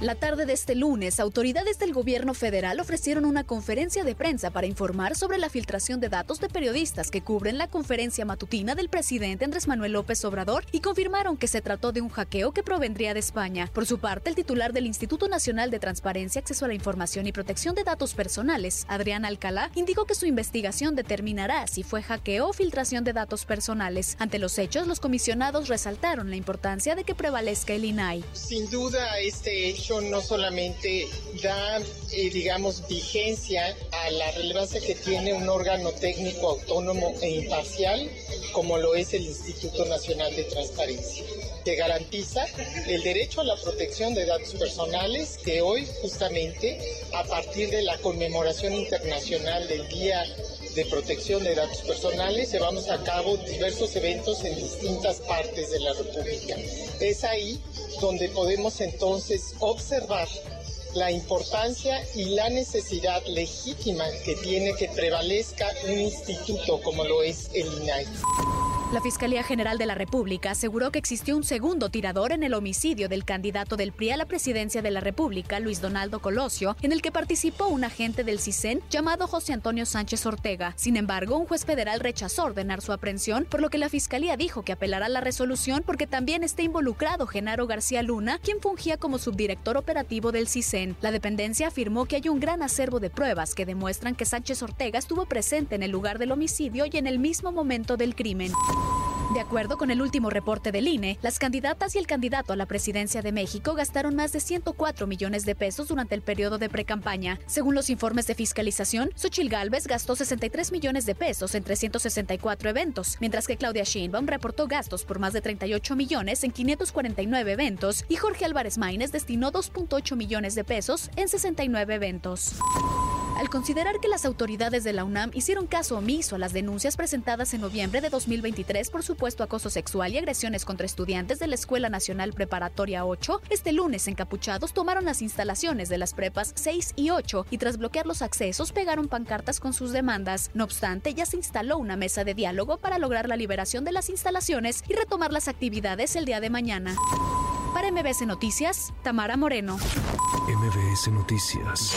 La tarde de este lunes, autoridades del gobierno federal ofrecieron una conferencia de prensa para informar sobre la filtración de datos de periodistas que cubren la conferencia matutina del presidente Andrés Manuel López Obrador y confirmaron que se trató de un hackeo que provendría de España. Por su parte, el titular del Instituto Nacional de Transparencia, Acceso a la Información y Protección de Datos Personales, Adrián Alcalá, indicó que su investigación determinará si fue hackeo o filtración de datos personales. Ante los hechos, los comisionados resaltaron la importancia de que prevalezca el INAI. Sin duda, este hecho no solamente da, eh, digamos, vigencia a la relevancia que tiene un órgano técnico autónomo e imparcial, como lo es el Instituto Nacional de Transparencia, que garantiza el derecho a la protección de datos personales, que hoy justamente, a partir de la conmemoración internacional del Día de Protección de Datos Personales, llevamos a cabo diversos eventos en distintas partes de la República. Es ahí donde podemos entonces observar la importancia y la necesidad legítima que tiene que prevalezca un instituto como lo es el INAI. La Fiscalía General de la República aseguró que existió un segundo tirador en el homicidio del candidato del PRI a la presidencia de la República, Luis Donaldo Colosio, en el que participó un agente del CISEN llamado José Antonio Sánchez Ortega. Sin embargo, un juez federal rechazó ordenar su aprehensión, por lo que la Fiscalía dijo que apelará la resolución porque también está involucrado Genaro García Luna, quien fungía como subdirector operativo del CISEN. La dependencia afirmó que hay un gran acervo de pruebas que demuestran que Sánchez Ortega estuvo presente en el lugar del homicidio y en el mismo momento del crimen. De acuerdo con el último reporte del INE, las candidatas y el candidato a la presidencia de México gastaron más de 104 millones de pesos durante el periodo de precampaña. Según los informes de fiscalización, Xochil Gálvez gastó 63 millones de pesos en 364 eventos, mientras que Claudia Sheinbaum reportó gastos por más de 38 millones en 549 eventos y Jorge Álvarez Maínez destinó 2.8 millones de pesos en 69 eventos. Al considerar que las autoridades de la UNAM hicieron caso omiso a las denuncias presentadas en noviembre de 2023 por supuesto acoso sexual y agresiones contra estudiantes de la Escuela Nacional Preparatoria 8, este lunes encapuchados tomaron las instalaciones de las prepas 6 y 8 y tras bloquear los accesos pegaron pancartas con sus demandas. No obstante, ya se instaló una mesa de diálogo para lograr la liberación de las instalaciones y retomar las actividades el día de mañana. Para MBS Noticias, Tamara Moreno. MBS Noticias.